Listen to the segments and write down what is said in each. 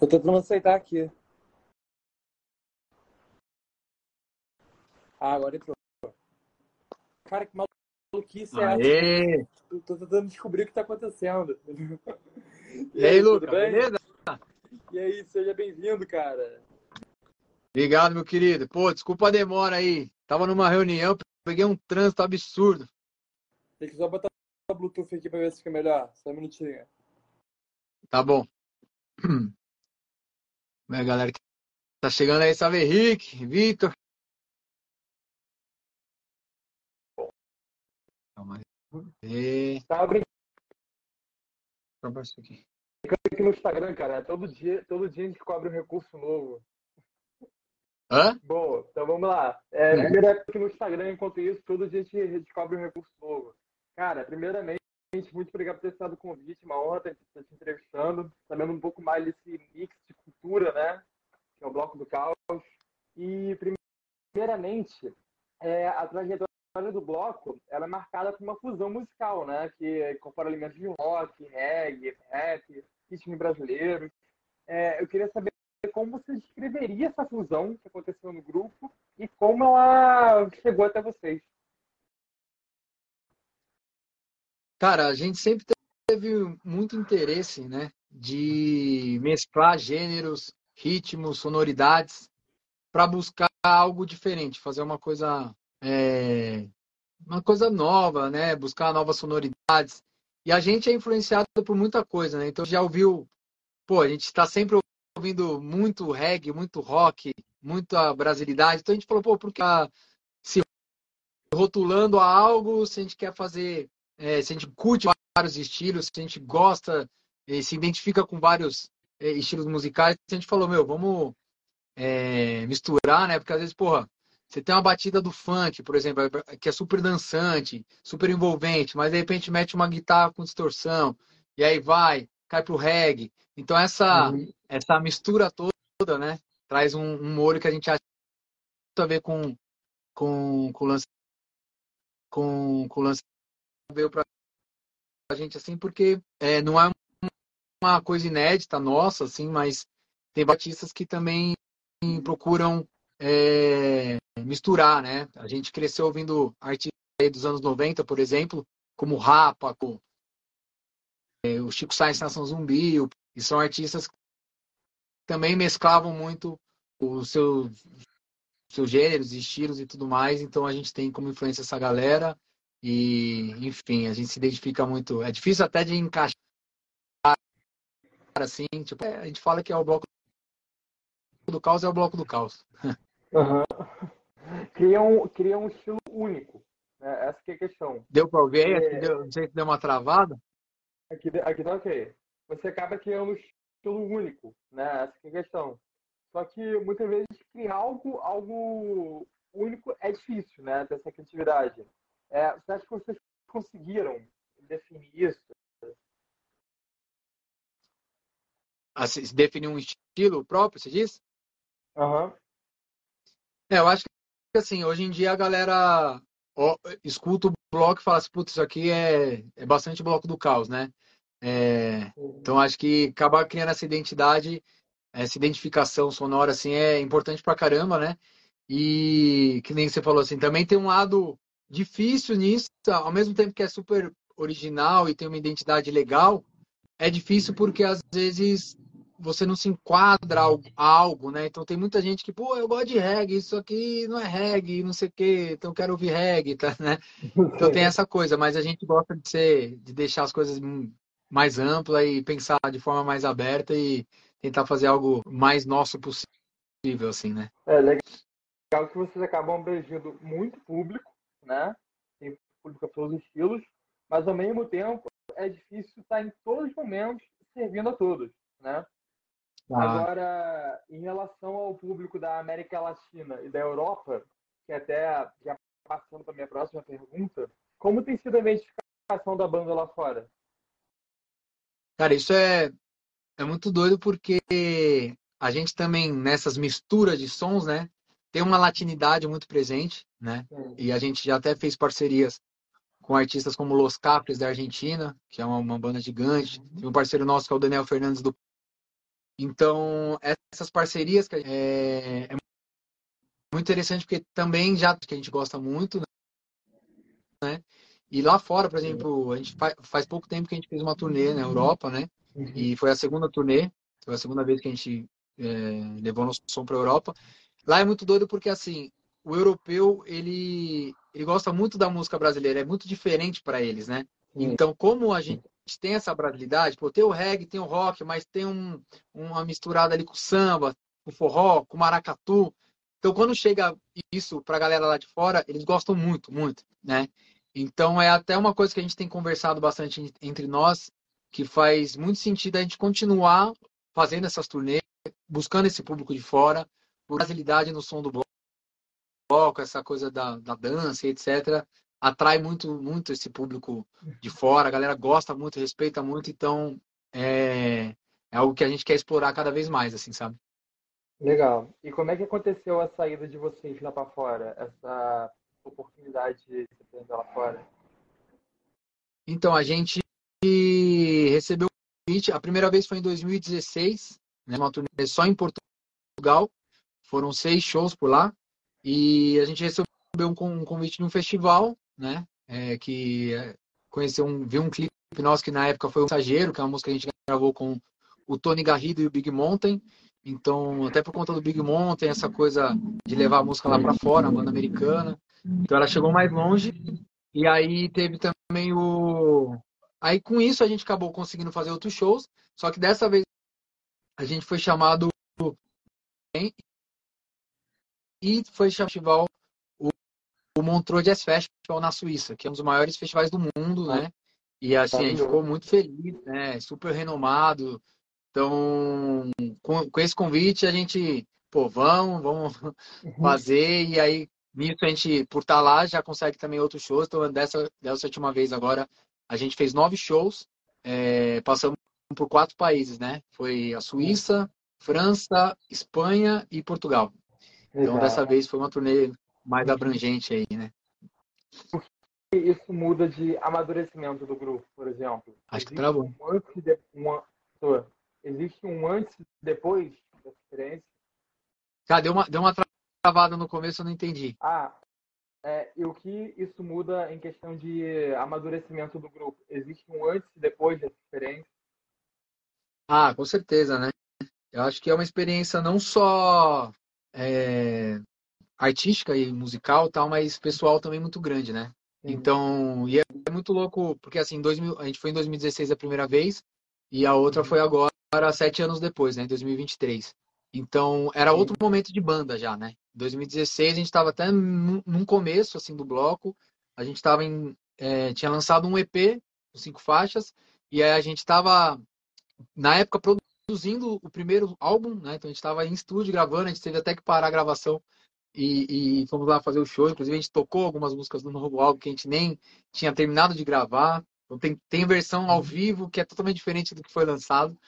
Tô tentando aceitar aqui. Ah, agora entrou. Cara, que maluquice é Aê! essa? Tô, tô tentando descobrir o que tá acontecendo. E aí, Lucas, beleza? E aí, seja bem-vindo, cara. Obrigado, meu querido. Pô, desculpa a demora aí. Tava numa reunião, peguei um trânsito absurdo. Tem que só botar o Bluetooth aqui pra ver se fica melhor. Só um minutinho. Tá bom. Bem, galera que tá chegando aí, salve Henrique, Vitor. Calma aí. Brincando Calma isso aqui. aqui no Instagram, cara. Todo dia, todo dia a gente cobre um recurso novo. Hã? Bom, então vamos lá. É, primeiro é aqui no Instagram, enquanto isso, todo dia a gente descobre um recurso novo. Cara, primeiramente, muito obrigado por ter aceitado o convite, uma honra estar te entrevistando, sabendo um pouco mais desse mix de cultura, né? Que é o Bloco do Caos. E, primeiramente, é, a trajetória do bloco ela é marcada por uma fusão musical, né? Que incorpora elementos de rock, reggae, rap, ritmos brasileiros. É, eu queria saber como você descreveria essa fusão que aconteceu no grupo e como ela chegou até vocês. Cara, a gente sempre teve muito interesse, né, de mesclar gêneros, ritmos, sonoridades, para buscar algo diferente, fazer uma coisa, é, uma coisa nova, né, buscar novas sonoridades. E a gente é influenciado por muita coisa, né? Então já ouviu, pô, a gente está sempre ouvindo muito reggae, muito rock, muita brasilidade. Então a gente falou, pô, por que tá se rotulando a algo se a gente quer fazer é, se a gente curte vários estilos, se a gente gosta, é, se identifica com vários é, estilos musicais, a gente falou, meu, vamos é, misturar, né? Porque às vezes, porra, você tem uma batida do funk, por exemplo, que é super dançante, super envolvente, mas de repente mete uma guitarra com distorção, e aí vai, cai pro reggae. Então essa, Uhum. essa mistura toda, né? Traz um, um molho que a gente acha muito a ver com, com, com o lance com, com o lance veio pra gente assim, porque é, não é uma coisa inédita nossa, assim, mas tem batistas que também procuram é, misturar, né? A gente cresceu ouvindo artistas dos anos 90, por exemplo, como Rapa, com, é, o Chico Sainz Nação Zumbi, e são artistas que também mesclavam muito os seus, seus gêneros, estilos e tudo mais, então a gente tem como influência essa galera. E, enfim, a gente se identifica muito. É difícil até de encaixar assim, tipo, é, a gente fala que é o bloco do caos, é o bloco do caos. Uhum. Cria, um, cria um estilo único. Né? Essa que é a questão. Deu pra ouvir aí? É. Deu- não sei se deu uma travada. Aqui, aqui tá ok. Você acaba criando um estilo único, né? Essa que é a questão. Só que muitas vezes criar algo, algo único é difícil, né? Ter essa criatividade. É, você acha que vocês conseguiram definir isso? Assim, definir um estilo próprio, você diz? Aham. É, eu acho que assim, hoje em dia a galera ó, escuta o bloco e fala assim, putz, isso aqui é, é bastante bloco do caos, né? É, então acho que acabar criando essa identidade, essa identificação sonora assim é importante pra caramba, né? E que nem você falou assim, também tem um lado difícil nisso, ao mesmo tempo que é super original e tem uma identidade legal, é difícil porque às vezes você não se enquadra a algo, né? Então tem muita gente que, pô, eu gosto de reggae, isso aqui não é reggae, não sei o quê, então quero ouvir reggae, tá, né? Então tem essa coisa, mas a gente gosta de ser, de deixar as coisas mais amplas e pensar de forma mais aberta e tentar fazer algo mais nosso possível, assim, né? É legal que vocês acabam abrangendo muito público, né? Tem público para todos os estilos, mas ao mesmo tempo é difícil estar em todos os momentos servindo a todos, né? Ah, Agora, em relação ao público da América Latina e da Europa, que até já passando para a minha próxima pergunta, como tem sido a identificação da banda lá fora? Cara, isso é, é muito doido porque a gente também, nessas misturas de sons, né, tem uma latinidade muito presente, né? E a gente já até fez parcerias com artistas como Los Capres da Argentina, que é uma, uma banda gigante. Tem um parceiro nosso que é o Daniel Fernandes do Então, essas parcerias é, é muito interessante porque também já que a gente gosta muito, né? E lá fora, por exemplo, a gente faz, faz pouco tempo que a gente fez uma turnê na Europa, né? Uhum. E foi a segunda turnê, foi a segunda vez que a gente é, levou nosso som para a Europa. Lá é muito doido porque assim, o europeu ele ele gosta muito da música brasileira, é muito diferente para eles, né? Então, como a gente tem essa brasilidade, pô, tem o reggae, tem o rock, mas tem um, uma misturada ali com samba, com forró, com maracatu. Então, quando chega isso para a galera lá de fora, eles gostam muito, muito, né? Então, é até uma coisa que a gente tem conversado bastante entre nós, que faz muito sentido a gente continuar fazendo essas turnês, buscando esse público de fora, por brasilidade no som do bloco, essa coisa da, da dança, etc atrai muito, muito esse público de fora, a galera gosta muito, respeita muito, então é, é algo que a gente quer explorar cada vez mais, assim, sabe? Legal. E como é que aconteceu a saída de vocês lá para fora? Essa oportunidade de se aprender lá fora? Então, a gente recebeu o convite, a primeira vez foi em 2016, né, uma turnê só em Portugal, foram seis shows por lá, e a gente recebeu um convite de um festival né? É, que é, conheceu um, viu um clipe nosso que na época foi o Mensageiro, que é uma música que a gente gravou com o Tony Garrido e o Big Mountain. Então, até por conta do Big Mountain, essa coisa de levar a música lá para fora, a banda americana. Então, ela chegou mais longe. E aí teve também o. Aí com isso a gente acabou conseguindo fazer outros shows. Só que dessa vez a gente foi chamado e foi festival o Montreux Jazz Festival na Suíça, que é um dos maiores festivais do mundo, né? E assim, a gente ficou muito feliz, né? Super renomado. Então, com, com esse convite, a gente, pô, vamos, vamos uhum. fazer. E aí, nisso, a gente, por estar tá lá, já consegue também outros shows. Então, dessa, dessa última vez agora, a gente fez nove shows, é, passamos por quatro países, né? Foi a Suíça, França, Espanha e Portugal. Então, dessa vez foi uma turnê mais abrangente aí, né? Por que isso muda de amadurecimento do grupo, por exemplo? Acho que travou. Um antes de, existe um antes e depois da experiência? Cara, deu uma, deu uma travada no começo, eu não entendi. Ah, é, e o que isso muda em questão de amadurecimento do grupo? Existe um antes e depois dessa experiência? Ah, com certeza, né? Eu acho que é uma experiência não só é, artística e musical tal, mas pessoal também muito grande, né? Uhum. Então, e é muito louco, porque assim, 2000, a gente foi em 2016 a primeira vez, e a outra foi agora, sete anos depois, né? Em 2023. Então, era outro momento de banda já, né? Em 2016 a gente estava até num começo, assim, do bloco, a gente estava em... É, tinha lançado um EP, com cinco faixas, e aí a gente estava, na época, produzindo o primeiro álbum, né? Então a gente estava em estúdio gravando, a gente teve até que parar a gravação e, e, fomos lá fazer o show. Inclusive, a gente tocou algumas músicas do novo álbum que a gente nem tinha terminado de gravar. Então, tem, tem versão ao vivo que é totalmente diferente do que foi lançado.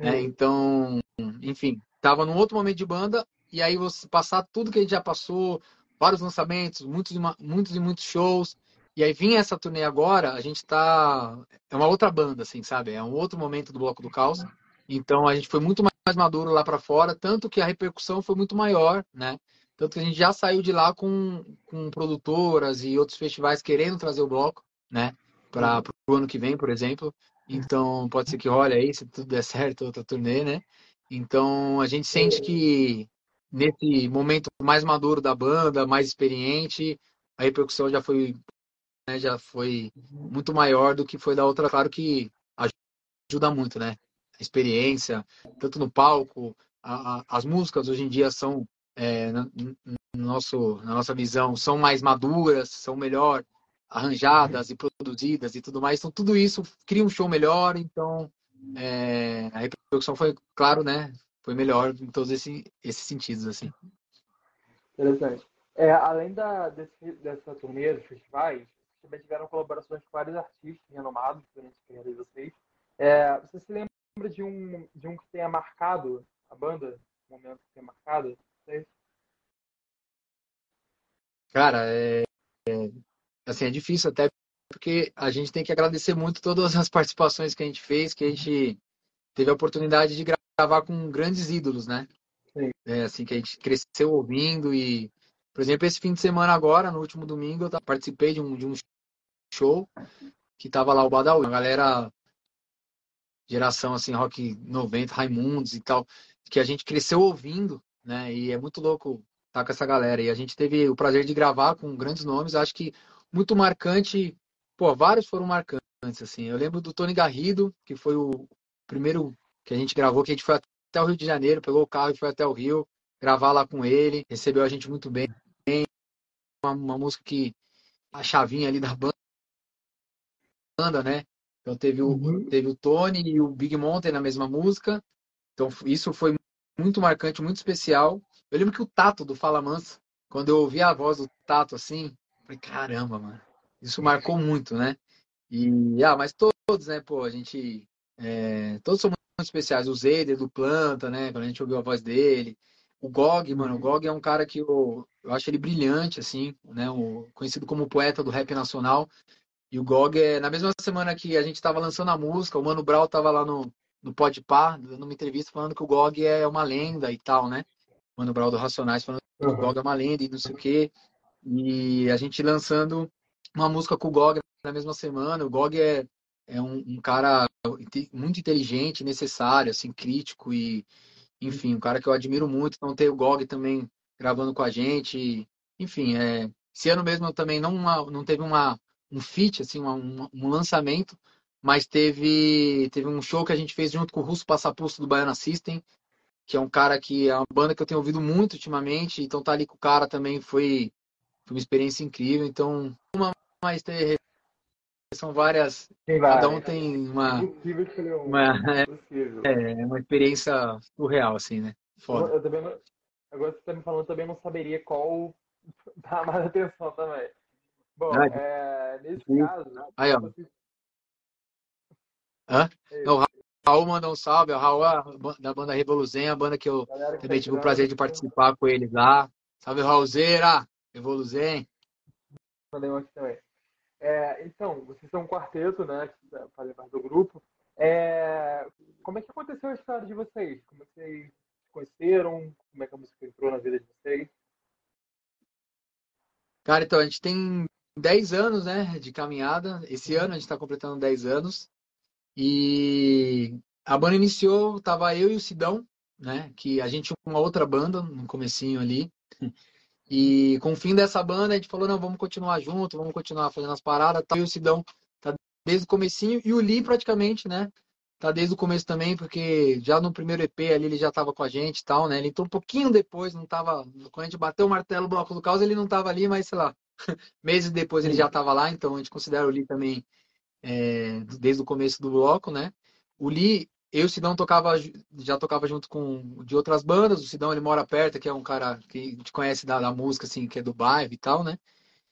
Né? Então, enfim, tava num outro momento de banda. E aí, você passar tudo que a gente já passou, vários lançamentos, muitos, muitos e muitos shows. E aí, vinha essa turnê agora, a gente tá. É uma outra banda, assim, sabe? É um outro momento do Bloco do Caos. Então, a gente foi muito mais maduro lá para fora, tanto que a repercussão foi muito maior, né? Tanto que a gente já saiu de lá com, com produtoras e outros festivais querendo trazer o bloco, né? Para o ano que vem, por exemplo. Então, pode ser que role aí, se tudo der certo, outra turnê, né? Então, a gente sente que nesse momento mais maduro da banda, mais experiente, a repercussão já foi, né, já foi muito maior do que foi da outra. Claro que ajuda muito, né? Experiência, tanto no palco, a, a, as músicas hoje em dia são é, no, no nosso, na nossa visão, são mais maduras, são melhor arranjadas e produzidas e tudo mais. Então, tudo isso cria um show melhor. Então, é, a reprodução foi, claro, né? Foi melhor em todos esse, esses sentidos, assim. Interessante. É, além da, desse, dessa turnê dos festivais, também tiveram colaborações com vários artistas renomados durante a carreira de vocês. É, você se lembra de um, de um que tenha marcado a banda? Um momento que tenha marcado? Cara, é, é, assim, é difícil até porque a gente tem que agradecer muito todas as participações que a gente fez, que a gente teve a oportunidade de gravar com grandes ídolos, né? Sim. É, assim, que a gente cresceu ouvindo e, por exemplo, esse fim de semana agora, no último domingo, eu participei de um, de um show que tava lá o Badawi, a galera geração assim, rock 90, Raimundos e tal, que a gente cresceu ouvindo, né? E é muito louco estar tá com essa galera. E a gente teve o prazer de gravar com grandes nomes, acho que muito marcante, pô, vários foram marcantes, assim. Eu lembro do Tony Garrido, que foi o primeiro que a gente gravou, que a gente foi até o Rio de Janeiro, pegou o carro e foi até o Rio gravar lá com ele, recebeu a gente muito bem. Uma, uma música que a chavinha ali da banda, né? Então teve o, uhum. teve o Tony e o Big Mountain na mesma música. Então isso foi muito marcante, muito especial. Eu lembro que o Tato do Fala Mansa, quando eu ouvi a voz do Tato assim, falei, caramba, mano. Isso marcou muito, né? E, ah, mas todos, né, pô, a gente. É, todos são muito especiais. O Zeder do Planta, né? Quando a gente ouviu a voz dele. O Gog, mano, o uhum. Gog é um cara que eu, eu acho ele brilhante, assim, né? O, conhecido como poeta do rap nacional. E o Gog, é, na mesma semana que a gente estava lançando a música, o Mano Brown estava lá no, no Podpah, dando uma entrevista falando que o Gog é uma lenda e tal, né? O Mano Brown do Racionais falando que o Gog é uma lenda e não sei o quê. E a gente lançando uma música com o Gog na mesma semana. O Gog é, é um, um cara muito inteligente, necessário, assim, crítico e, enfim, um cara que eu admiro muito. Então, ter o Gog também gravando com a gente. Enfim, é, esse ano mesmo também não, uma, não teve uma um feat, assim, um, um, lançamento, mas teve, teve um show que a gente fez junto com o Russo Passapusto do Baiana System, que é um cara que é uma banda que eu tenho ouvido muito ultimamente, então tá ali com o cara também foi, foi uma experiência incrível, então uma mais ter são várias, cada um tem uma uma, é, é, uma experiência surreal assim, né? Foda. Eu também não, agora você tá me falando também não saberia qual dá mais atenção também. Bom, ah, é, nesse sim. caso. Né, Aí, ó. Você... Hã? Não, o Raul mandou um salve. O Raul da banda Revoluzen, a banda que eu Galera que também tive o prazer de participar com eles lá. Salve, Raulzeira! Revoluzen. Mandei um aqui também. É, então, vocês são um quarteto, né? Que fazem parte do grupo. É, como é que aconteceu a história de vocês? Como é que vocês se conheceram? Como é que a música entrou na vida de vocês? Cara, então, a gente tem 10 anos né, de caminhada. Esse ano a gente está completando 10 anos. E a banda iniciou, tava eu e o Sidão, né? Que a gente tinha uma outra banda no comecinho ali. E com o fim dessa banda, a gente falou, não, vamos continuar junto, vamos continuar fazendo as paradas. Tá, e o Sidão tá desde o comecinho. E o Lee praticamente, né? Tá desde o começo também, porque já no primeiro EP ali ele já tava com a gente e tal, né? Ele entrou um pouquinho depois, não tava... Quando a gente bateu o martelo, o bloco do caos, ele não tava ali, mas sei lá, Meses depois ele já estava lá, então a gente considera o Lee também é, desde o começo do bloco, né? O Lee, eu e o Sidão tocava, já tocava junto com de outras bandas. O Sidão ele mora perto, que é um cara que a gente conhece da, da música, assim, que é do bairro e tal, né?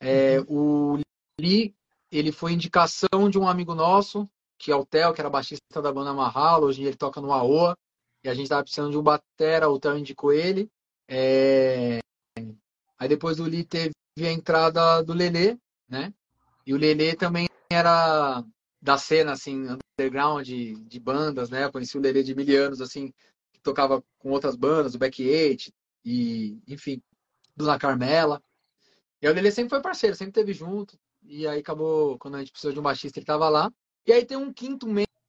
É, uhum. O Lee, ele foi indicação de um amigo nosso, que é o Theo, que era baixista da banda Mahalo, hoje ele toca no AOA, e a gente tava precisando de um batera, o Theo indicou ele. É... Aí depois do Lee teve a entrada do Lelê, né? E o Lelê também era da cena, assim, underground, de, de bandas, né? Eu conheci o Lelê de mil anos, assim, que tocava com outras bandas, o Back Eight, e, enfim, do La Carmela. E o Lelê sempre foi parceiro, sempre teve junto. E aí acabou, quando a gente precisou de um baixista, ele tava lá. E aí tem um quinto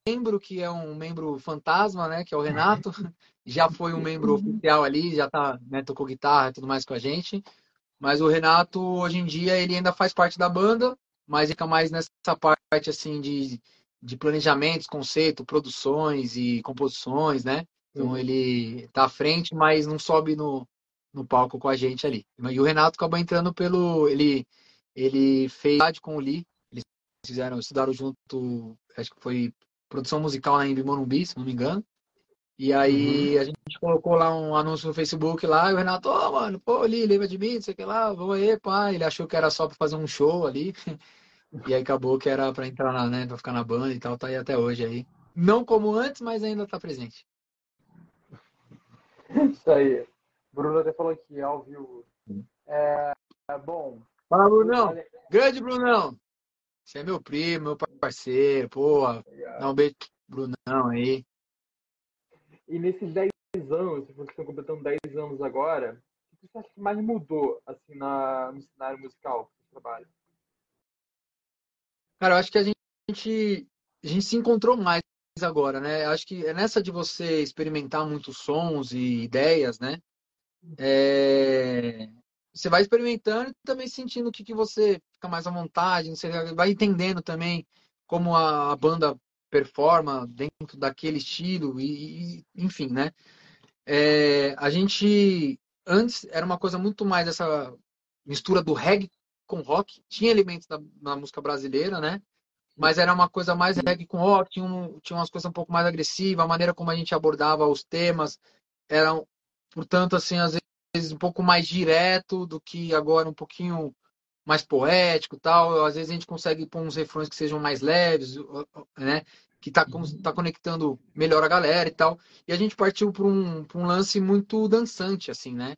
membro, que é um membro fantasma, né? Que é o Renato. Já foi um membro oficial ali, já tá, né, tocou guitarra e tudo mais com a gente. Mas o Renato, hoje em dia, ele ainda faz parte da banda, mas fica mais nessa parte, assim, de, de planejamentos, conceito, produções e composições, né? Então uhum. ele tá à frente, mas não sobe no, no palco com a gente ali. E o Renato acabou entrando pelo. Ele, ele fez com o Lee. Fizeram, estudaram junto, acho que foi produção musical na Embi Morumbi, se não me engano. E aí uhum. a gente colocou lá um anúncio no Facebook lá, e o Renato, ô oh, mano, pô, ali, lembra de mim, não sei o que lá, vamos aí, pá. Ele achou que era só pra fazer um show ali. E aí acabou que era pra entrar na, né, pra ficar na banda e tal, tá aí até hoje aí. Não como antes, mas ainda tá presente. Isso aí. Bruno até falou aqui, ao vivo. É, bom. Fala, Brunão. Grande Brunão. Você é meu primo, meu parceiro, pô. Dá um beijo pro Brunão aí. E nesses 10 anos, vocês estão completando 10 anos agora, o que você acha que mais mudou assim, na, no cenário musical que você trabalha? Cara, eu acho que a gente, a gente se encontrou mais agora, né? Acho que é nessa de você experimentar muitos sons e ideias, né? É... Você vai experimentando e também sentindo o que, que você fica mais à vontade, você vai entendendo também como a, banda performa dentro daquele estilo e, e enfim, né? É, a gente antes era uma coisa muito mais essa mistura do reggae com rock, tinha elementos da, da música brasileira, né? Mas era uma coisa mais reggae com rock, tinha, um, tinha umas coisas um pouco mais agressivas, a maneira como a gente abordava os temas era, portanto, assim, às vezes um pouco mais direto do que agora um pouquinho mais poético tal. Às vezes a gente consegue pôr uns refrões que sejam mais leves, né? Que tá, tá conectando melhor a galera e tal. E a gente partiu para um, um lance muito dançante, assim, né?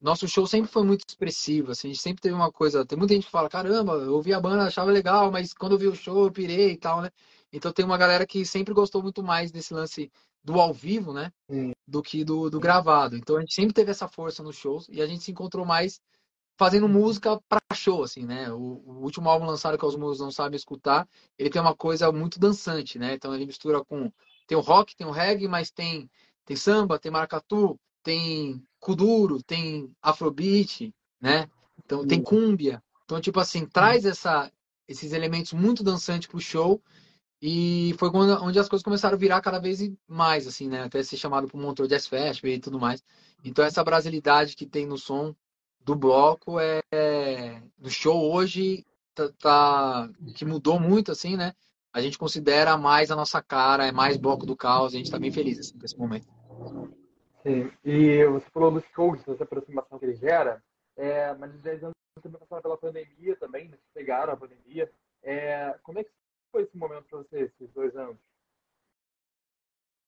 Nosso show sempre foi muito expressivo, assim, a gente sempre teve uma coisa. Tem muita gente que fala, caramba, eu ouvi a banda, achava legal, mas quando eu vi o show eu pirei e tal, né? Então tem uma galera que sempre gostou muito mais desse lance do ao vivo, né? Do que do, do gravado. Então a gente sempre teve essa força nos shows e a gente se encontrou mais fazendo música para show, assim, né? O, o, último álbum lançado que os músicos não sabem escutar, ele tem uma coisa muito dançante, né? Então ele mistura com tem o rock, tem o reggae, mas tem tem samba, tem maracatu, tem kuduro, tem afrobeat, né? Então tem cúmbia. Então tipo assim, traz essa esses elementos muito dançantes pro show e foi quando, onde as coisas começaram a virar cada vez mais, assim, né? Até ser chamado para o Montreux Jazz Festival e tudo mais. Então essa brasilidade que tem no som do bloco é, é no show hoje tá, tá, que mudou muito assim, né? A gente considera mais a nossa cara, é mais bloco do caos, a gente está bem feliz assim, nesse momento. Sim. E você falou dos shows, dessa aproximação que ele gera, é, mas os 10 anos também passaram pela pandemia também, né? pegaram a pandemia. É, como é que foi esse momento para você, esses dois anos?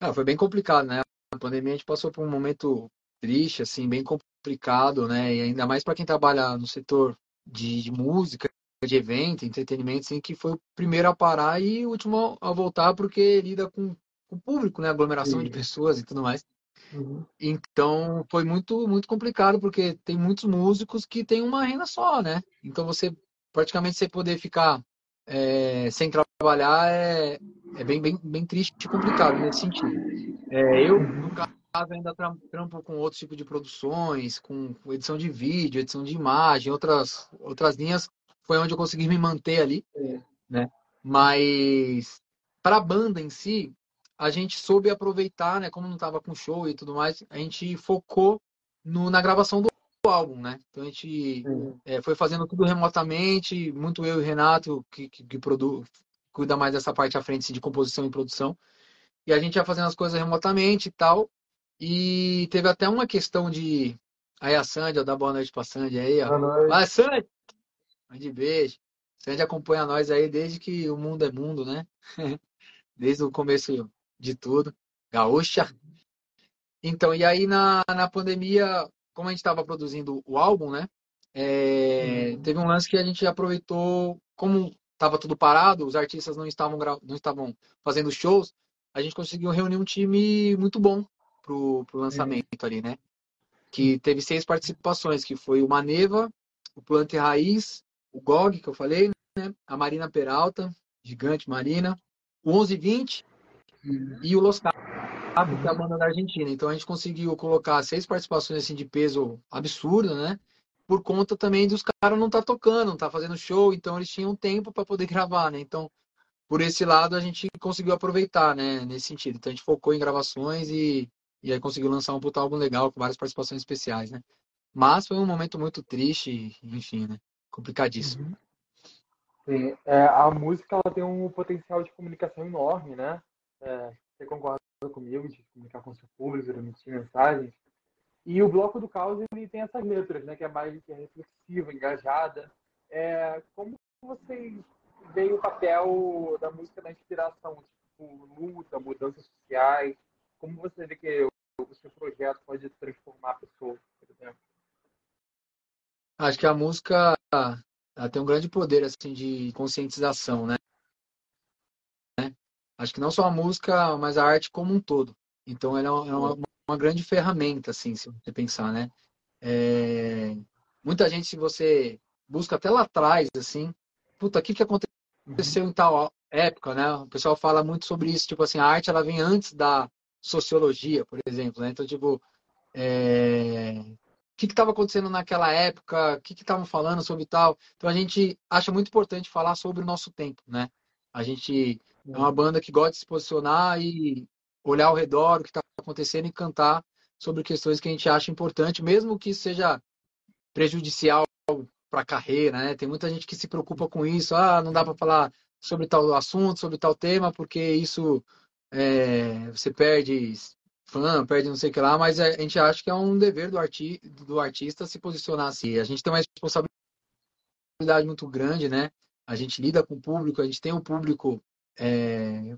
Ah, foi bem complicado, né? A pandemia a gente passou por um momento triste, assim, bem complicado, né? E ainda mais para quem trabalha no setor de, de, música, de evento, entretenimento, assim, que foi o primeiro a parar e o último a voltar porque lida com, com o público, né? Aglomeração Sim. de pessoas e tudo mais. Uhum. Então foi muito muito complicado porque tem muitos músicos que têm uma renda só, né? Então você praticamente você poder ficar é, sem trabalhar é, é bem, bem, bem triste e complicado nesse sentido. É, eu, no caso, ainda trampo com outro tipo de produções, com edição de vídeo, edição de imagem, outras, outras linhas, foi onde eu consegui me manter ali, né? Mas para a banda em si, a gente soube aproveitar, né? Como não estava com show e tudo mais, a gente focou no, na gravação do álbum, né? Então a gente é, foi fazendo tudo remotamente, muito eu e Renato, que, que, que produ... cuida mais dessa parte à frente assim, de composição e produção. E a gente ia fazendo as coisas remotamente e tal. E teve até uma questão de. Aí a Sandy, ó, dá boa noite pra Sandy aí, ó. Vai, Sandy! De beijo. Sandy acompanha nós aí desde que o mundo é mundo, né? desde o começo de tudo. Gaúcha. Então, e aí na, na pandemia como a gente estava produzindo o álbum, né? É, uhum. Teve um lance que a gente aproveitou, como estava tudo parado, os artistas não estavam, não estavam fazendo shows, a gente conseguiu reunir um time muito bom pro, pro lançamento uhum. ali, né? Que teve seis participações, que foi o Maneva, o Plante Raiz, o GOG, que eu falei, né? A Marina Peralta, gigante Marina, o 1120 uhum. e o Los que é a banda da Argentina. Então a gente conseguiu colocar seis participações assim de peso absurdo, né? Por conta também dos caras não tá tocando, não tá fazendo show, então eles tinham tempo para poder gravar, né? Então, por esse lado a gente conseguiu aproveitar, né, nesse sentido. Então a gente focou em gravações e e aí conseguiu lançar um puta álbum legal com várias participações especiais, né? Mas foi um momento muito triste, enfim, né? Complicadíssimo. Uhum. Sim, é, a música ela tem um potencial de comunicação enorme, né? É, você concorda comigo, de comunicar com o seu público, de emitir mensagens. E o Bloco do Caos ele tem essas letras, né, que é mais que é reflexiva, engajada. É, como vocês veem o papel da música na inspiração, tipo, luta, mudanças sociais? Como você vê que o seu projeto pode transformar a pessoa, por exemplo? Acho que a música tem um grande poder assim de conscientização, né? Acho que não só a música, mas a arte como um todo. Então, ela é uma, uma grande ferramenta, assim, se você pensar, né? É... Muita gente, se você busca até lá atrás, assim, puta, o que, que aconteceu uhum. em tal época, né? O pessoal fala muito sobre isso, tipo assim, a arte ela vem antes da sociologia, por exemplo, né? Então, tipo, é... o que estava acontecendo naquela época, o que estavam falando sobre tal. Então, a gente acha muito importante falar sobre o nosso tempo, né? A gente é uma banda que gosta de se posicionar e olhar ao redor o que está acontecendo e cantar sobre questões que a gente acha importante, mesmo que seja prejudicial para a carreira, né? Tem muita gente que se preocupa com isso. Ah, não dá para falar sobre tal assunto, sobre tal tema, porque isso é, você perde fã, perde não sei o que lá, mas a gente acha que é um dever do, arti do artista se posicionar assim. A gente tem uma responsabilidade muito grande, né? A gente lida com o público, a gente tem um público, é,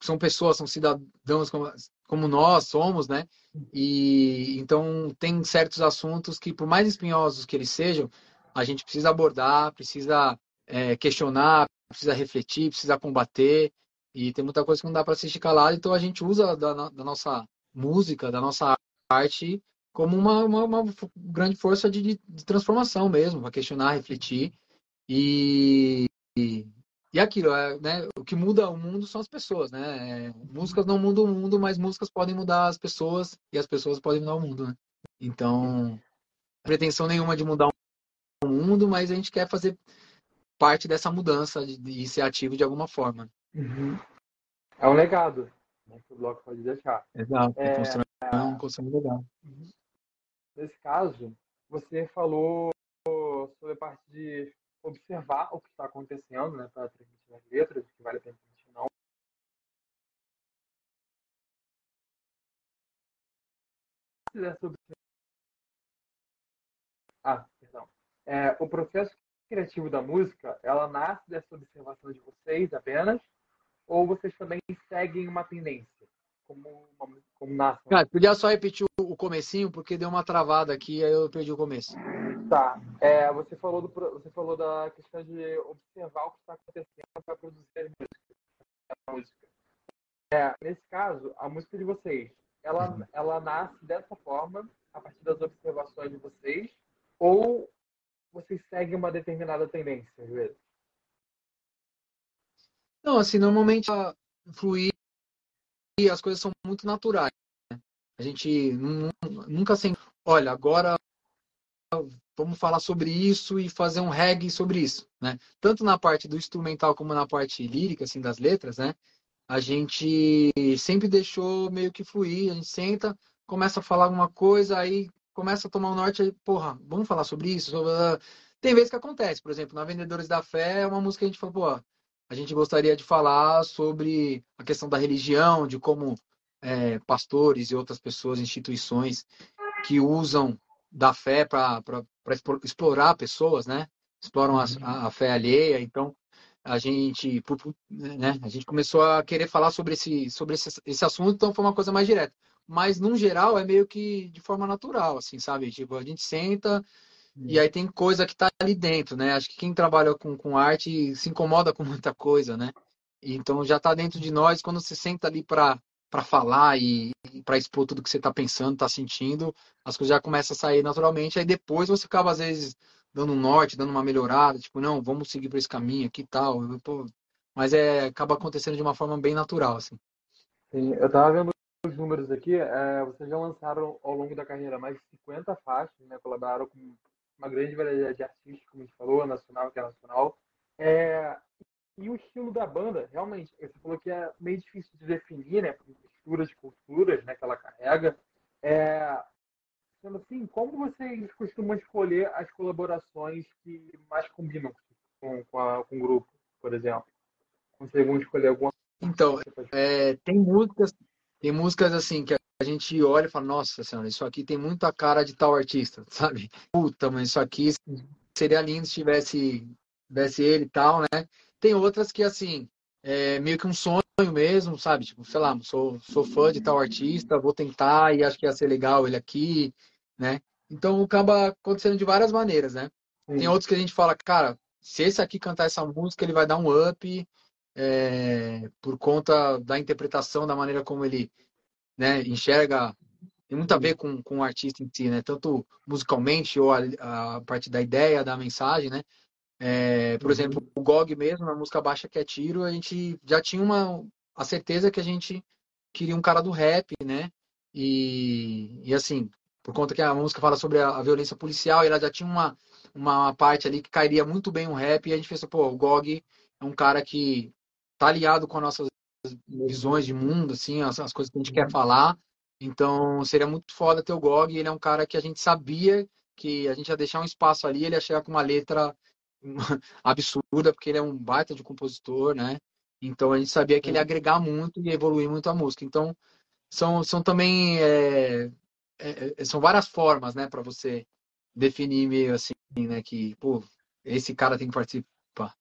são pessoas, são cidadãos como, como nós somos, né? E então tem certos assuntos que, por mais espinhosos que eles sejam, a gente precisa abordar, precisa é, questionar, precisa refletir, precisa combater. E tem muita coisa que não dá para assistir calado, então a gente usa da, da, nossa música, da nossa arte, como uma, uma, uma grande força de, de transformação mesmo, para questionar, refletir. E, e aquilo, é, né? O que muda o mundo são as pessoas, né? É, músicas não mudam o mundo, mas músicas podem mudar as pessoas e as pessoas podem mudar o mundo, né? Então, pretensão nenhuma de mudar o mundo, mas a gente quer fazer parte dessa mudança de, de ser ativo de alguma forma. Uhum. É um legado né, que o bloco pode deixar. Exato, é, construir um consumo legal. Uhum. Nesse caso, você falou sobre a parte de observar o que está acontecendo, né, para transmitir as letras, que vale a pena transmitir não. Ah, perdão. É, o processo criativo da música, ela nasce dessa observação de vocês apenas, ou vocês também seguem uma tendência? Como, como nasce? Cara, podia só repetir o comecinho, porque deu uma travada aqui, aí eu perdi o começo. Tá. É, você, falou do, você falou da questão de observar o que está acontecendo para produzir a música. É, nesse caso, a música de vocês, ela, ela nasce dessa forma, a partir das observações de vocês, ou vocês seguem uma determinada tendência, às vezes? Não, assim, normalmente a fluir as coisas são muito naturais. Né? A gente nunca sem, olha, agora vamos falar sobre isso e fazer um reggae sobre isso, né? Tanto na parte do instrumental como na parte lírica, assim, das letras, né? A gente sempre deixou meio que fluir, a gente senta, começa a falar alguma coisa, aí começa a tomar o um norte, aí, porra, vamos falar sobre isso? Sobre... Tem vezes que acontece, por exemplo, na Vendedores da Fé é uma música que a gente falou, pô, a gente gostaria de falar sobre a questão da religião, de como é, pastores e outras pessoas, instituições que usam da fé para explorar pessoas, né? Exploram a, a, fé alheia. Então, a gente, né? a gente começou a querer falar sobre esse, sobre esse, esse assunto, então foi uma coisa mais direta mas no geral é meio que de forma natural, assim, sabe? Tipo, a gente senta. E aí tem coisa que tá ali dentro, né? Acho que quem trabalha com, com arte se incomoda com muita coisa, né? Então já tá dentro de nós, quando você senta ali para falar e, e para expor tudo que você tá pensando, tá sentindo, as coisas já começam a sair naturalmente, aí depois você acaba às vezes dando um norte, dando uma melhorada, tipo, não, vamos seguir por esse caminho aqui e tal. Mas é acaba acontecendo de uma forma bem natural, assim. Sim, eu tava vendo os números aqui, é, vocês já lançaram ao longo da carreira mais de 50 faixas, né? Colaboraram com uma grande variedade de artistas, como a gente falou, nacional internacional. É, e o estilo da banda, realmente, você falou que é meio difícil de definir, né? Misturas de culturas né, que ela carrega. É, sendo assim, como vocês costumam escolher as colaborações que mais combinam com, com, a, com o grupo, por exemplo? Vocês vão escolher alguma Então, é, tem músicas tem músicas assim que a gente olha e fala, nossa senhora, isso aqui tem muita cara de tal artista, sabe? Puta, mas isso aqui seria lindo se tivesse, tivesse ele e tal, né? Tem outras que, assim, é meio que um sonho mesmo, sabe? Tipo, sei lá, sou, sou fã de tal artista, vou tentar e acho que ia ser legal ele aqui, né? Então acaba acontecendo de várias maneiras, né? Sim. Tem outros que a gente fala, cara, se esse aqui cantar essa música, ele vai dar um up, é, por conta da interpretação, da maneira como ele né, enxerga tem muito a ver com, com o artista em si, né? Tanto musicalmente ou a, a parte da ideia, da mensagem, né? É, por uhum. exemplo, o GOG mesmo, na música Baixa que é Tiro, a gente já tinha uma, a certeza que a gente queria um cara do rap, né? E, e assim, por conta que a música fala sobre a, a violência policial, ela já tinha uma, uma parte ali que cairia muito bem um rap, e a gente pensou, pô, o GOG é um cara que tá alinhado com as nossas visões de mundo, assim, as, as coisas que a gente quer uhum. falar, então, seria muito foda ter o Gog. Ele é um cara que a gente sabia que a gente ia deixar um espaço ali, ele ia chegar com uma letra absurda, porque ele é um baita de compositor, né? Então, a gente sabia que ele ia agregar muito e evoluir muito a música. Então, são, são também... É, é, é são várias formas, né? para você definir meio assim, né? Que, pô, esse cara tem que participar.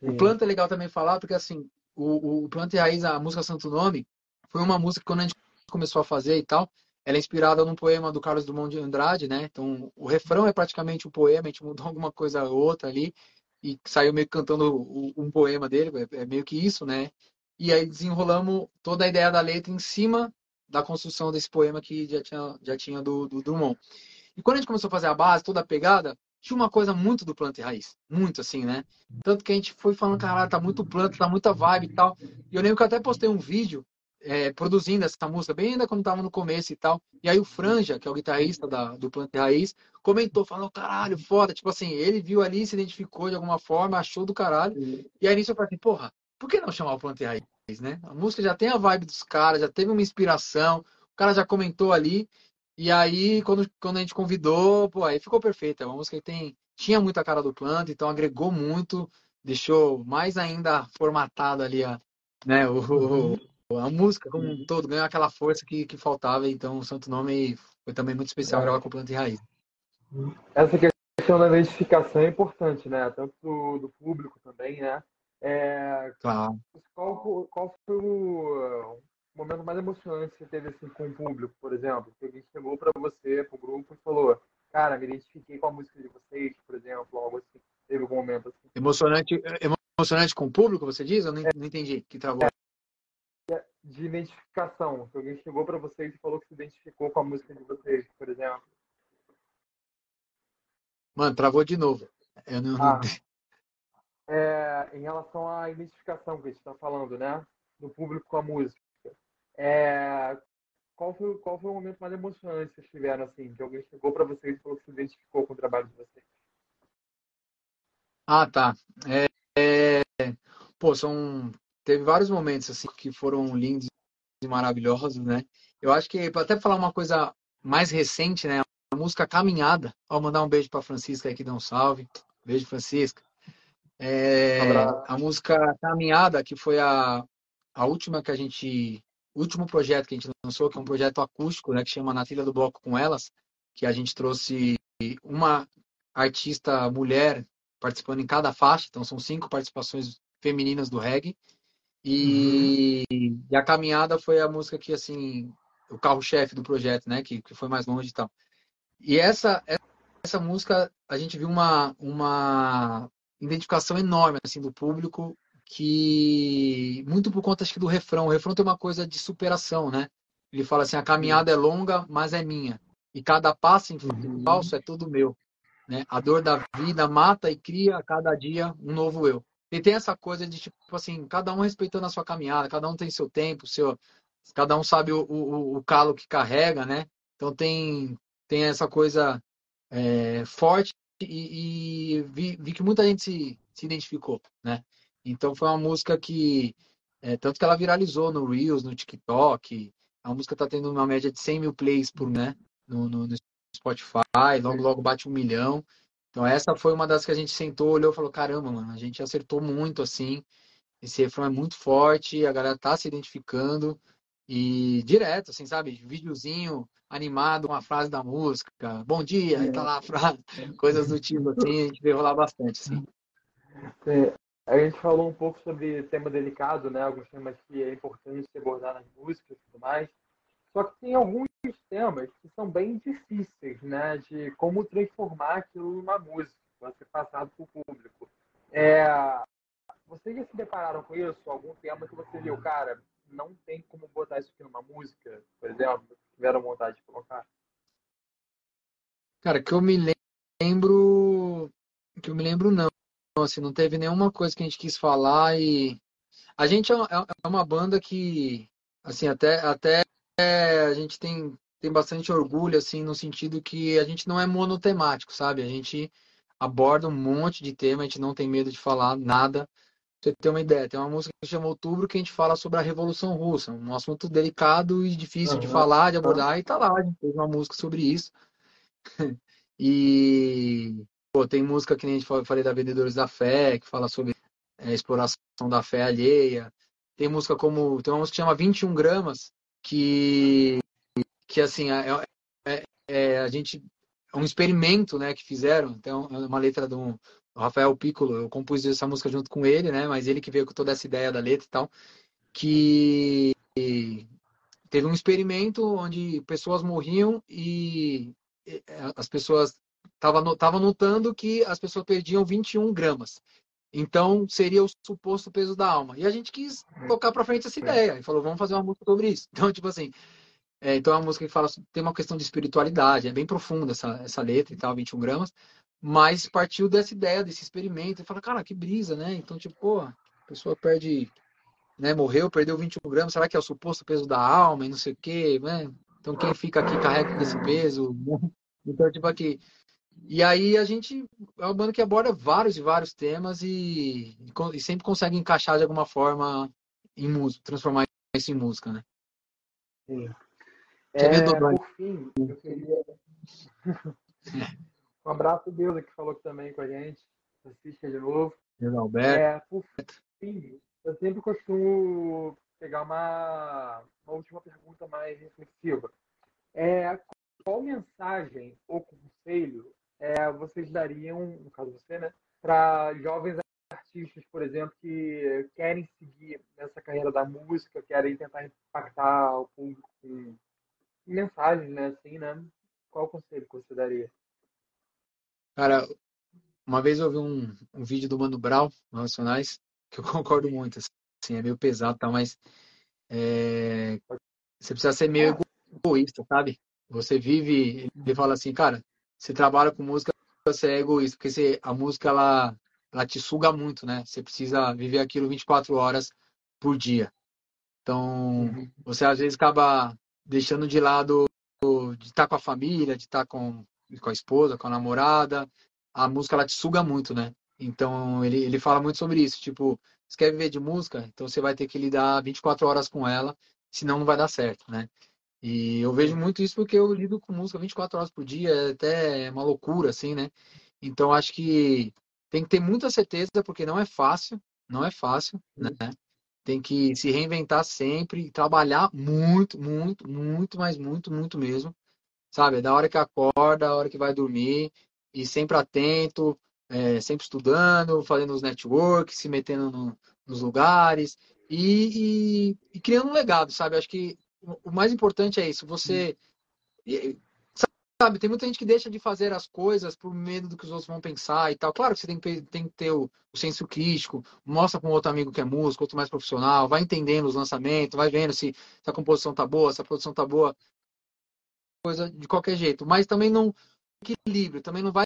Sim. O Planta é legal também falar, porque assim, o, o Planta e Raiz, a música Santo Nome, foi uma música que quando a gente começou a fazer e tal. Ela é inspirada num poema do Carlos Drummond de Andrade, né? Então, o refrão é praticamente um poema, a gente mudou alguma coisa ou outra ali e saiu meio cantando um poema dele, é, é meio que isso, né? E aí desenrolamos toda a ideia da letra em cima da construção desse poema que já tinha, já tinha do, do Drummond. E quando a gente começou a fazer a base, toda a pegada, tinha uma coisa muito do planta e raiz. Muito assim, né? Tanto que a gente foi falando, caralho, tá muito planta, tá muita vibe e tal. E eu lembro que eu até postei um vídeo é, produzindo essa música, bem ainda quando tava no começo e tal. E aí o Franja, que é o guitarrista da, do Planta Raiz, comentou, falou, caralho, foda. Tipo assim, ele viu ali, se identificou de alguma forma, achou do caralho. E aí nisso eu falei assim, porra, por que não chamar o Planta Raiz, né? A música já tem a vibe dos caras, já teve uma inspiração, o cara já comentou ali. E aí, quando, quando a gente convidou, pô, aí ficou perfeito. É uma música que tem, tinha muita cara do Planta, então agregou muito, deixou mais ainda formatado ali a, né, o, uhum a música como um todo ganhou aquela força que, que faltava, então o Santo Nome foi também muito especial é. gravar com planta e raiz. Essa questão da identificação é importante, né? Tanto do, do público também, né? É, claro. Qual, qual foi o momento mais emocionante que você teve assim, com o público, por exemplo? Que alguém chegou para você, para o grupo, e falou: Cara, me identifiquei com a música de vocês, por exemplo, algo assim. Teve algum momento assim? Emocionante, emocionante com o público, você diz? Eu não, é. não entendi que travou. É de identificação. Se alguém chegou para vocês e falou que se identificou com a música de vocês, por exemplo. Mano, travou de novo. Eu não... Ah, é, em relação à identificação que a gente está falando, né? Do público com a música. É, qual, foi, qual foi o momento mais emocionante que vocês tiveram, assim? Que alguém chegou para vocês e falou que se identificou com o trabalho de vocês? Ah, tá. É, é, pô, são teve vários momentos assim que foram lindos e maravilhosos, né? Eu acho que até falar uma coisa mais recente, né? A música Caminhada. Vou mandar um beijo para Francisca aí que dá um salve. Beijo, Francisca. É, a música Caminhada, que foi a, a última que a gente. Último projeto que a gente lançou, que é um projeto acústico, né? Que chama Na Trilha do Bloco com Elas, que a gente trouxe uma artista mulher participando em cada faixa, então são cinco participações femininas do reggae. E, uhum. e, a caminhada foi a música que, assim, o carro-chefe do projeto, né? Que, que foi mais longe e tal. E essa, essa música, a gente viu uma, uma identificação enorme, assim, do público, que muito por conta, acho que, do refrão. O refrão tem uma coisa de superação, né? Ele fala assim, a caminhada é longa, mas é minha. E cada passo em uhum. falso é todo meu. Né? A dor da vida mata e cria a cada dia um novo eu. E tem essa coisa de, tipo assim, cada um respeitando a sua caminhada, cada um tem seu tempo, seu, cada um sabe o, o, o calo que carrega, né? Então tem, tem essa coisa é, forte e, e vi, vi, que muita gente se, se identificou, né? Então foi uma música que, é, tanto que ela viralizou no Reels, no TikTok, a música tá tendo uma média de 100 mil plays por, né? No, no, no Spotify, logo, logo bate um milhão. Então essa foi uma das que a gente sentou, olhou e falou, caramba, mano, a gente acertou muito, assim, esse refrão é muito forte, a galera tá se identificando e direto, assim, sabe? Videozinho animado, uma frase da música, bom dia, aí tá lá a frase, coisas do tipo, assim, a gente veio rolar bastante, assim. É, a gente falou um pouco sobre tema delicado, né? Alguns temas que é importante se abordar nas músicas e tudo mais. Só que tem alguns temas que são bem difíceis, né? De como transformar aquilo numa música, para ser passado para o público. É, vocês já se depararam com isso? Algum tema que você viu, cara, não tem como botar isso aqui numa música, por exemplo, tiveram vontade de colocar? Cara, que eu me lembro. Que eu me lembro, não. Assim, não teve nenhuma coisa que a gente quis falar e. A gente é, é, é uma banda que, assim, até, até a gente tem, tem bastante orgulho, assim, no sentido que a gente não é monotemático, sabe? A gente aborda um monte de tema, a gente não tem medo de falar nada. Pra você ter uma ideia, tem uma música que chama Outubro que a gente fala sobre a Revolução Russa, um assunto delicado e difícil uhum. de falar, de abordar, e tá lá, a gente fez uma música sobre isso. e pô, tem música que nem a gente falei da Vendedores da Fé, que fala sobre é, exploração da fé alheia. Tem música como. Tem uma música que chama 21 gramas, que, que assim, é, é, é a gente. É um experimento né, que fizeram. Então, é uma letra do Rafael Piccolo. Eu compus essa música junto com ele, né? Mas ele que veio com toda essa ideia da letra e tal. Que teve um experimento onde pessoas morriam e as pessoas estavam notando que as pessoas perdiam 21 gramas. Então, seria o suposto peso da alma. E a gente quis tocar para frente essa ideia. E falou, vamos fazer uma música sobre isso. Então, tipo assim, é, então é uma música que fala, tem uma questão de espiritualidade, é bem profunda essa, essa letra e tal, 21 gramas. Mas partiu dessa ideia, desse experimento. E fala, cara, que brisa, né? Então, tipo, pô, a pessoa perde, né, morreu, perdeu 21 gramas, será que é o suposto peso da alma e não sei o quê, né? Então, quem fica aqui carrega esse peso. Então, tipo aqui. E aí a gente é uma banda que aborda vários e vários temas e, e sempre consegue encaixar de alguma forma em música, transformar isso em música, né? Sim. É, por fim, eu queria. um abraço Deus que falou também com a gente. Assista de novo. Deus Alberto. É, por fim, eu sempre costumo pegar uma, uma última pergunta mais reflexiva. É, qual mensagem ou conselho é, vocês dariam, no caso você, né, para jovens artistas, por exemplo, que querem seguir nessa carreira da música, querem tentar impactar o público com mensagens, né, assim, né? Qual conselho que você daria? Cara, uma vez eu vi um, um vídeo do Mano Brown, Nacionais, que eu concordo muito, assim, é meio pesado, tá, mas é, você precisa ser meio egoísta, sabe? Você vive, ele fala assim, cara, você trabalha com música, você é egoísta, porque você, a música ela, ela te suga muito, né? Você precisa viver aquilo 24 horas por dia. Então, uhum. você às vezes acaba deixando de lado de estar com a família, de estar com, com a esposa, com a namorada. A música ela te suga muito, né? Então, ele, ele fala muito sobre isso. Tipo, você quer viver de música? Então você vai ter que lidar 24 horas com ela, senão não vai dar certo, né? E eu vejo muito isso porque eu lido com música 24 horas por dia, é até uma loucura, assim, né? Então acho que tem que ter muita certeza, porque não é fácil, não é fácil, né? Tem que se reinventar sempre, trabalhar muito, muito, muito, mas muito, muito mesmo. Sabe? É da hora que acorda, da hora que vai dormir, e sempre atento, é, sempre estudando, fazendo os networks, se metendo no, nos lugares e, e, e criando um legado, sabe? Acho que o mais importante é isso. Você. Sabe, tem muita gente que deixa de fazer as coisas por medo do que os outros vão pensar e tal. Claro que você tem que, tem que ter o, o senso crítico, mostra com outro amigo que é músico, outro mais profissional, vai entendendo os lançamentos, vai vendo se, se a composição tá boa, se a produção tá boa. Coisa de qualquer jeito. Mas também não. Equilíbrio, também não vai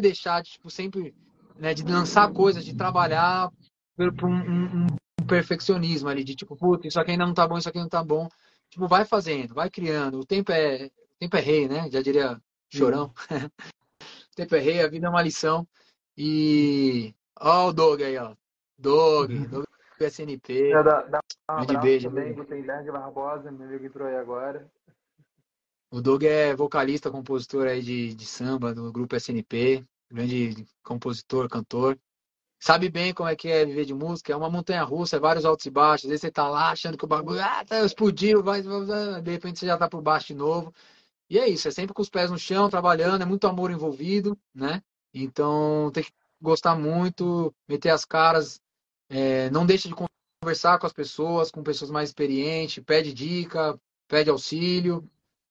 deixar de, tipo, sempre né, de lançar coisas, de trabalhar por um, um, perfeccionismo ali, de tipo, puta, isso aqui ainda não tá bom, isso aqui não tá bom. Tipo, vai fazendo, vai criando. O tempo é, o tempo é rei, né? Já diria chorão. o tempo é rei, a vida é uma lição. E. Ó, o Doug aí, ó. Doug, uhum. Doug do SNP. É, dá, dá um de beijo. Também, Gutenberg Barbosa, meu amigo entrou aí agora. O Doug é vocalista, compositor aí de, de samba do grupo SNP, grande compositor, cantor sabe bem como é que é viver de música, é uma montanha russa, é vários altos e baixos, às vezes você tá lá achando que o bagulho ah, tá, explodiu, vai, vai, de repente você já tá por baixo de novo. E é isso, é sempre com os pés no chão, trabalhando, é muito amor envolvido, né? Então tem que gostar muito, meter as caras, é, não deixa de conversar com as pessoas, com pessoas mais experientes, pede dica, pede auxílio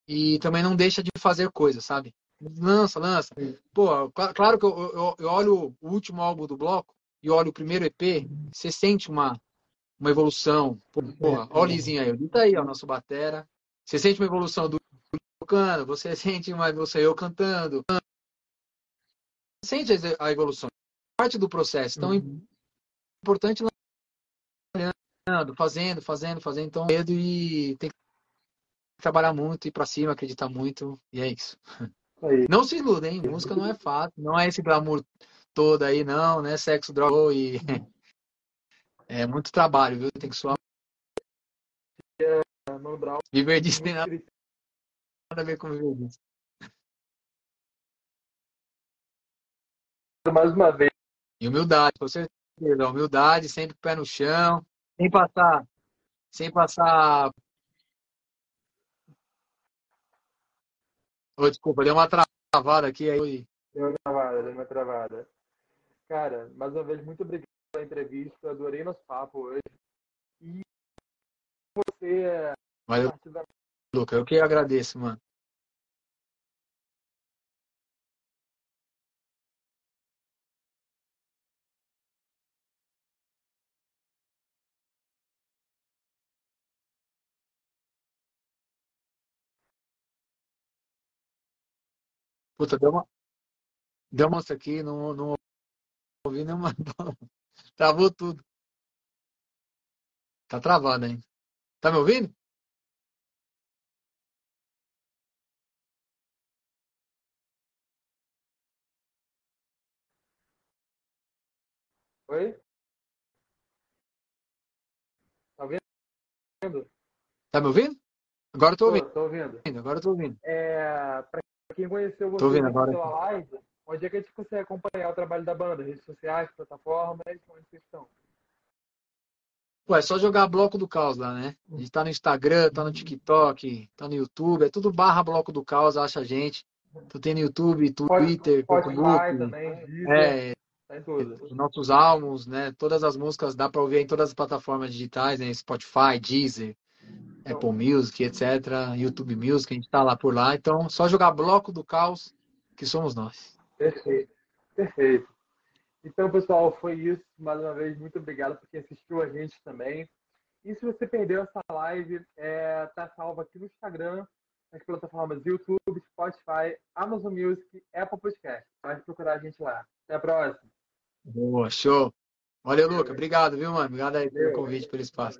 e também não deixa de fazer coisas, sabe? Lança, lança. Pô, claro que eu, eu, eu olho o último álbum do bloco, e olha o primeiro EP, você sente uma, uma evolução. Porra, olha o Lizinho aí, tá aí, ó, nosso batera. Você sente uma evolução do tocando, você sente uma evolução eu cantando. Sente a evolução. Parte do processo. Então, uhum. importante fazendo, fazendo, fazendo. Então, medo e tem que trabalhar muito, ir pra cima, acreditar muito. E é isso. Aí. Não se iludem, música não é fácil, não é esse glamour todo aí, não, né? Sexo, droga e. É muito trabalho, viu? Tem que suar. Viver disso tem nada, a ver com viver disso. Mais uma vez. E humildade, com certeza. Humildade, sempre pé no chão, sem passar. Sem passar. Oh, desculpa, deu uma travada aqui aí. Deu uma travada, deu uma travada. Cara, mais uma vez, muito obrigado pela entrevista, adorei nosso papo hoje. E você. Valeu, da... Luca, eu que agradeço, mano. Puta, deu uma. Deu uma aqui, não, não ouvi nenhuma. Travou tudo. Tá travado hein? Tá me ouvindo? Oi? Tá ouvindo? Tá me ouvindo? Agora eu tô ouvindo. Tô, tô ouvindo. Agora eu tô ouvindo. É, pra quem conheceu você agora. pela live, onde é que a gente consegue acompanhar o trabalho da banda? Redes sociais, plataformas, onde vocês estão? Pô, é só jogar Bloco do Caos lá, né? A gente tá no Instagram, tá no TikTok, tá no YouTube, é tudo barra Bloco do Caos, acha a gente. Tu tem no YouTube, Twitter, Facebook. também, é, tá nossos álbuns, né? Todas as músicas dá para ouvir em todas as plataformas digitais, né? Spotify, Deezer, Apple Music, etc. YouTube Music, a gente tá lá por lá. Então, só jogar Bloco do Caos, que somos nós. Perfeito, perfeito. Então, pessoal, foi isso. Mais uma vez, muito obrigado por quem assistiu a gente também. E se você perdeu essa live, é, tá salva aqui no Instagram, nas plataformas YouTube, Spotify, Amazon Music, Apple Podcast. Pode procurar a gente lá. Até a próxima. Boa, show. Valeu, Luca. Obrigado, viu, mano? Obrigado aí pelo convite, pelo espaço.